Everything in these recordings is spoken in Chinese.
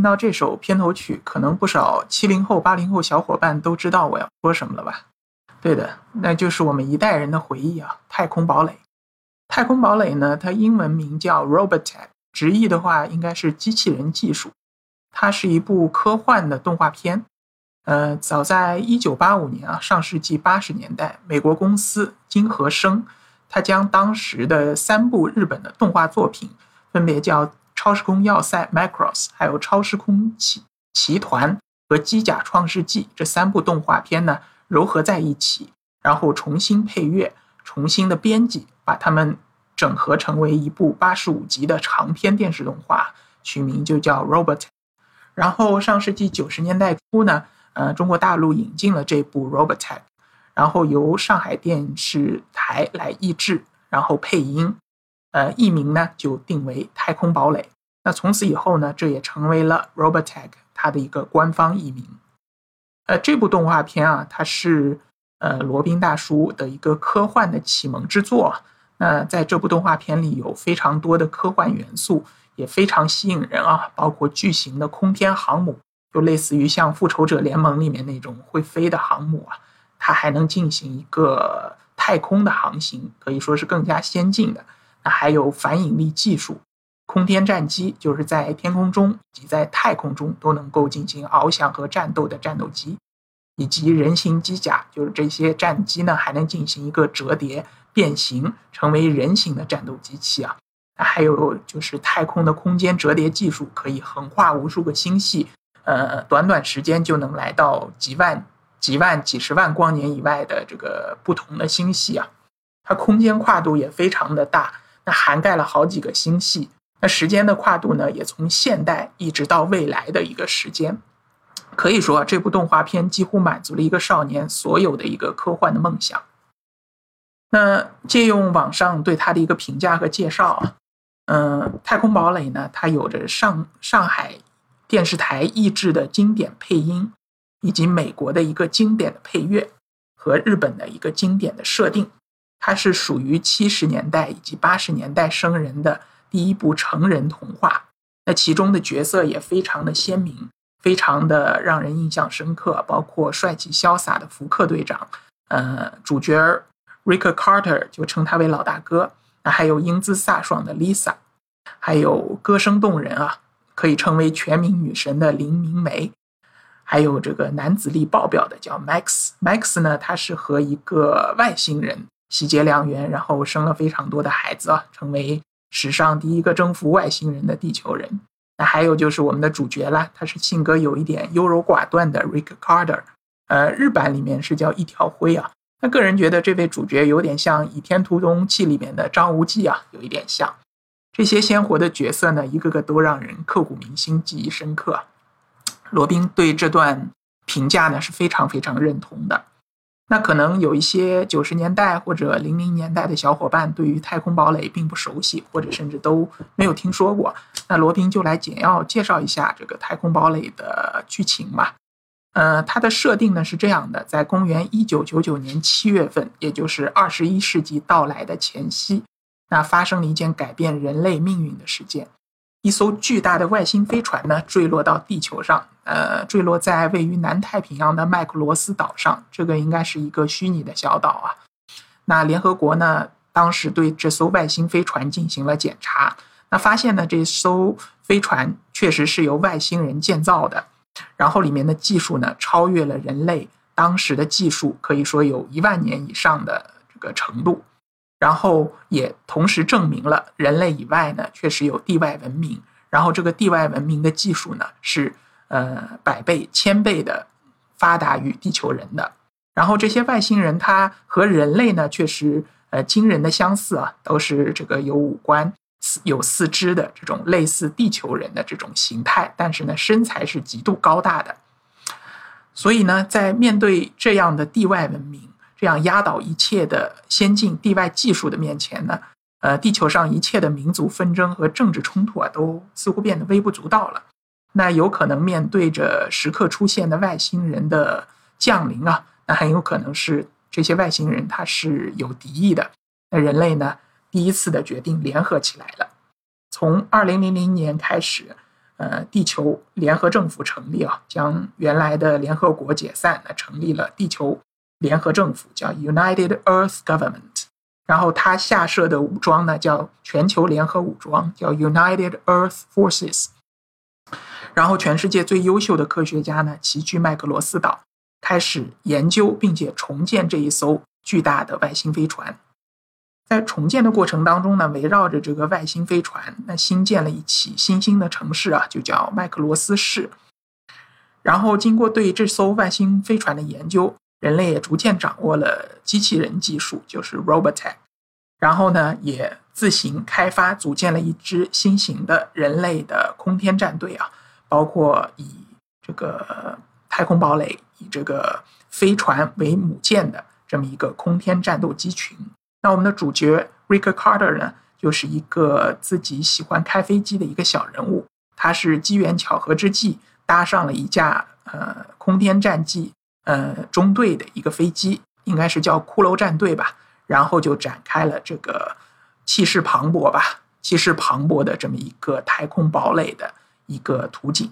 听到这首片头曲，可能不少七零后、八零后小伙伴都知道我要说什么了吧？对的，那就是我们一代人的回忆啊，《太空堡垒》。《太空堡垒》呢，它英文名叫 Robotech，直译的话应该是机器人技术。它是一部科幻的动画片。呃，早在一九八五年啊，上世纪八十年代，美国公司金和生，它将当时的三部日本的动画作品，分别叫。超时空要塞 Macross，还有超时空奇奇团和机甲创世纪这三部动画片呢，糅合在一起，然后重新配乐，重新的编辑，把它们整合成为一部八十五集的长篇电视动画，取名就叫 Robot。然后上世纪九十年代初呢，呃，中国大陆引进了这部 Robot，然后由上海电视台来译制，然后配音。呃，译名呢就定为《太空堡垒》。那从此以后呢，这也成为了 Robotech 它的一个官方译名。呃，这部动画片啊，它是呃罗宾大叔的一个科幻的启蒙之作。那在这部动画片里有非常多的科幻元素，也非常吸引人啊，包括巨型的空天航母，就类似于像《复仇者联盟》里面那种会飞的航母啊，它还能进行一个太空的航行，可以说是更加先进的。那还有反引力技术，空天战机就是在天空中以及在太空中都能够进行翱翔和战斗的战斗机，以及人形机甲，就是这些战机呢还能进行一个折叠变形，成为人形的战斗机器啊。那还有就是太空的空间折叠技术，可以横跨无数个星系，呃，短短时间就能来到几万、几万、几十万光年以外的这个不同的星系啊。它空间跨度也非常的大。那涵盖了好几个星系，那时间的跨度呢，也从现代一直到未来的一个时间，可以说这部动画片几乎满足了一个少年所有的一个科幻的梦想。那借用网上对他的一个评价和介绍啊，嗯，《太空堡垒》呢，它有着上上海电视台译制的经典配音，以及美国的一个经典的配乐和日本的一个经典的设定。它是属于七十年代以及八十年代生人的第一部成人童话，那其中的角色也非常的鲜明，非常的让人印象深刻，包括帅气潇洒的福克队长，呃，主角 Rick Carter 就称他为老大哥，那还有英姿飒爽的 Lisa，还有歌声动人啊，可以称为全民女神的林明梅，还有这个男子力爆表的叫 Max，Max 呢，他是和一个外星人。喜结良缘，然后生了非常多的孩子啊，成为史上第一个征服外星人的地球人。那还有就是我们的主角啦，他是性格有一点优柔寡断的 Rick Carter，呃，日版里面是叫一条灰啊。那个人觉得这位主角有点像《倚天屠龙记》里面的张无忌啊，有一点像。这些鲜活的角色呢，一个个都让人刻骨铭心、记忆深刻。罗宾对这段评价呢是非常非常认同的。那可能有一些九十年代或者零零年代的小伙伴对于《太空堡垒》并不熟悉，或者甚至都没有听说过。那罗宾就来简要介绍一下这个《太空堡垒》的剧情吧。呃，它的设定呢是这样的：在公元一九九九年七月份，也就是二十一世纪到来的前夕，那发生了一件改变人类命运的事件。一艘巨大的外星飞船呢，坠落到地球上，呃，坠落在位于南太平洋的麦克罗斯岛上。这个应该是一个虚拟的小岛啊。那联合国呢，当时对这艘外星飞船进行了检查，那发现呢，这艘飞船确实是由外星人建造的，然后里面的技术呢，超越了人类当时的技术，可以说有一万年以上的这个程度。然后也同时证明了人类以外呢，确实有地外文明。然后这个地外文明的技术呢，是呃百倍、千倍的发达于地球人的。然后这些外星人，他和人类呢，确实呃惊人的相似啊，都是这个有五官、有四肢的这种类似地球人的这种形态，但是呢，身材是极度高大的。所以呢，在面对这样的地外文明。这样压倒一切的先进地外技术的面前呢，呃，地球上一切的民族纷争和政治冲突啊，都似乎变得微不足道了。那有可能面对着时刻出现的外星人的降临啊，那很有可能是这些外星人他是有敌意的。那人类呢，第一次的决定联合起来了。从二零零零年开始，呃地球联合政府成立啊，将原来的联合国解散，那成立了地球联合政府，叫 United Earth Government。然后他下设的武装呢，叫全球联合武装，叫 United Earth Forces。然后全世界最优秀的科学家呢，齐聚麦克罗斯岛，开始研究并且重建这一艘巨大的外星飞船。在重建的过程当中呢，围绕着这个外星飞船，那新建了一起新兴的城市啊，就叫麦克罗斯市。然后经过对这艘外星飞船的研究。人类也逐渐掌握了机器人技术，就是 Robotech。然后呢，也自行开发组建了一支新型的人类的空天战队啊，包括以这个太空堡垒、以这个飞船为母舰的这么一个空天战斗机群。那我们的主角 Rick Carter 呢，就是一个自己喜欢开飞机的一个小人物。他是机缘巧合之际搭上了一架呃空天战机。呃，中队的一个飞机应该是叫骷髅战队吧，然后就展开了这个气势磅礴吧、气势磅礴的这么一个太空堡垒的一个图景。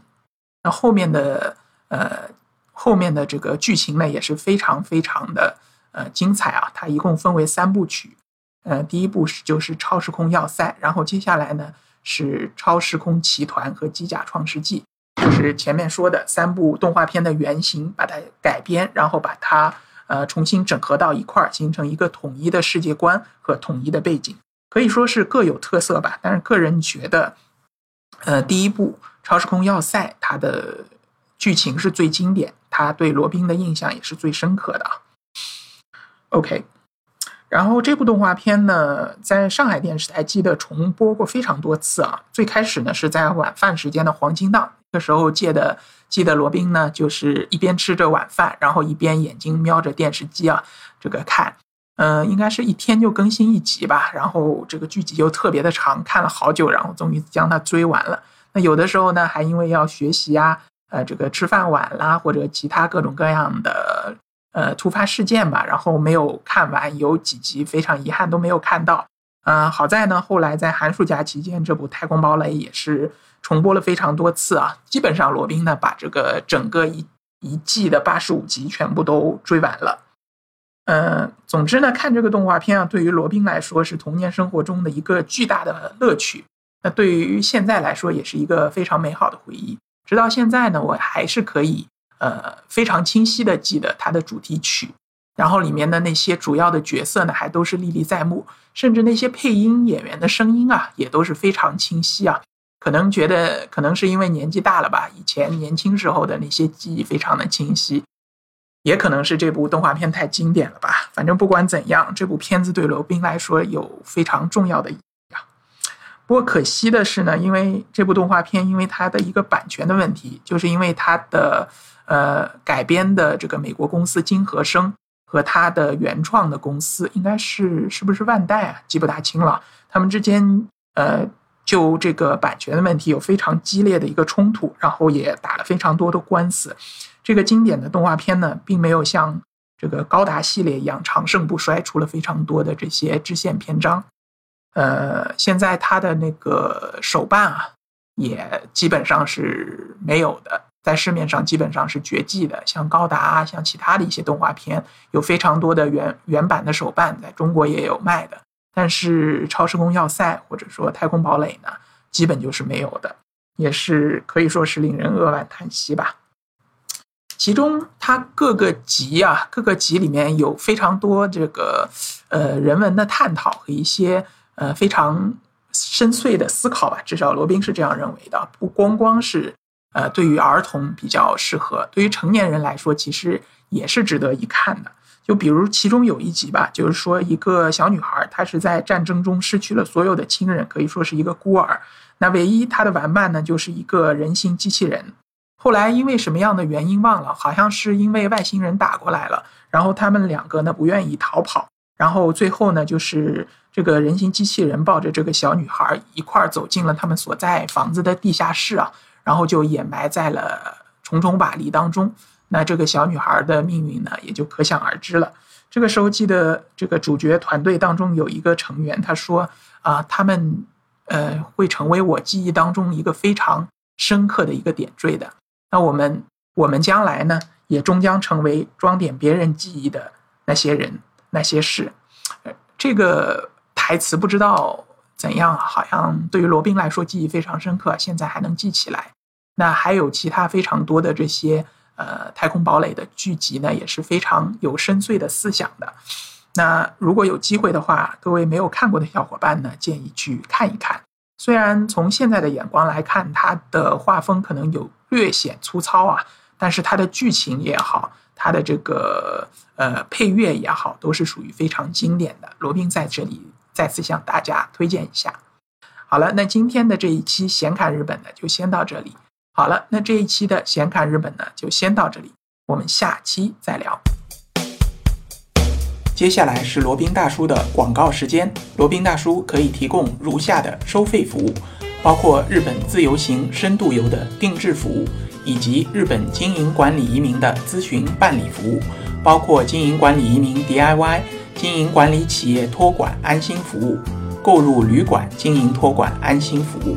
那后面的呃，后面的这个剧情呢也是非常非常的呃精彩啊。它一共分为三部曲，呃，第一部是就是超时空要塞，然后接下来呢是超时空奇团和机甲创世纪。就是前面说的三部动画片的原型，把它改编，然后把它呃重新整合到一块儿，形成一个统一的世界观和统一的背景，可以说是各有特色吧。但是个人觉得，呃，第一部《超时空要塞》它的剧情是最经典，它对罗宾的印象也是最深刻的啊。OK。然后这部动画片呢，在上海电视台记得重播过非常多次啊。最开始呢是在晚饭时间的黄金档，那时候记得记得罗宾呢就是一边吃着晚饭，然后一边眼睛瞄着电视机啊，这个看，嗯，应该是一天就更新一集吧。然后这个剧集又特别的长，看了好久，然后终于将它追完了。那有的时候呢，还因为要学习啊，呃，这个吃饭晚啦，或者其他各种各样的。呃，突发事件吧，然后没有看完，有几集非常遗憾都没有看到。嗯，好在呢，后来在寒暑假期间，这部《太空堡垒》也是重播了非常多次啊。基本上罗宾呢，把这个整个一一季的八十五集全部都追完了。嗯，总之呢，看这个动画片啊，对于罗宾来说是童年生活中的一个巨大的乐趣。那对于现在来说，也是一个非常美好的回忆。直到现在呢，我还是可以。呃，非常清晰的记得它的主题曲，然后里面的那些主要的角色呢，还都是历历在目，甚至那些配音演员的声音啊，也都是非常清晰啊。可能觉得可能是因为年纪大了吧，以前年轻时候的那些记忆非常的清晰，也可能是这部动画片太经典了吧。反正不管怎样，这部片子对罗宾来说有非常重要的意义啊。不过可惜的是呢，因为这部动画片因为它的一个版权的问题，就是因为它的。呃，改编的这个美国公司金和生和他的原创的公司，应该是是不是万代啊？记不大清了。他们之间呃，就这个版权的问题有非常激烈的一个冲突，然后也打了非常多的官司。这个经典的动画片呢，并没有像这个高达系列一样长盛不衰，出了非常多的这些支线篇章。呃，现在它的那个手办啊，也基本上是没有的。在市面上基本上是绝迹的，像高达，像其他的一些动画片，有非常多的原原版的手办，在中国也有卖的。但是超时空要塞或者说太空堡垒呢，基本就是没有的，也是可以说是令人扼腕叹息吧。其中它各个集啊，各个集里面有非常多这个呃人文的探讨和一些呃非常深邃的思考吧，至少罗宾是这样认为的，不光光是。呃，对于儿童比较适合，对于成年人来说，其实也是值得一看的。就比如其中有一集吧，就是说一个小女孩，她是在战争中失去了所有的亲人，可以说是一个孤儿。那唯一她的玩伴呢，就是一个人形机器人。后来因为什么样的原因忘了，好像是因为外星人打过来了，然后他们两个呢不愿意逃跑，然后最后呢，就是这个人形机器人抱着这个小女孩一块儿走进了他们所在房子的地下室啊。然后就掩埋在了重重瓦砾当中，那这个小女孩的命运呢，也就可想而知了。这个时候，记得这个主角团队当中有一个成员，他说：“啊，他们呃会成为我记忆当中一个非常深刻的一个点缀的。那我们我们将来呢，也终将成为装点别人记忆的那些人、那些事。这个台词不知道怎样，好像对于罗宾来说记忆非常深刻，现在还能记起来。那还有其他非常多的这些呃太空堡垒的剧集呢，也是非常有深邃的思想的。那如果有机会的话，各位没有看过的小伙伴呢，建议去看一看。虽然从现在的眼光来看，它的画风可能有略显粗糙啊，但是它的剧情也好，它的这个呃配乐也好，都是属于非常经典的。罗宾在这里再次向大家推荐一下。好了，那今天的这一期闲侃日本呢，就先到这里。好了，那这一期的闲侃日本呢，就先到这里，我们下期再聊。接下来是罗宾大叔的广告时间。罗宾大叔可以提供如下的收费服务，包括日本自由行、深度游的定制服务，以及日本经营管理移民的咨询办理服务，包括经营管理移民 DIY、经营管理企业托管安心服务、购入旅馆经营托管安心服务。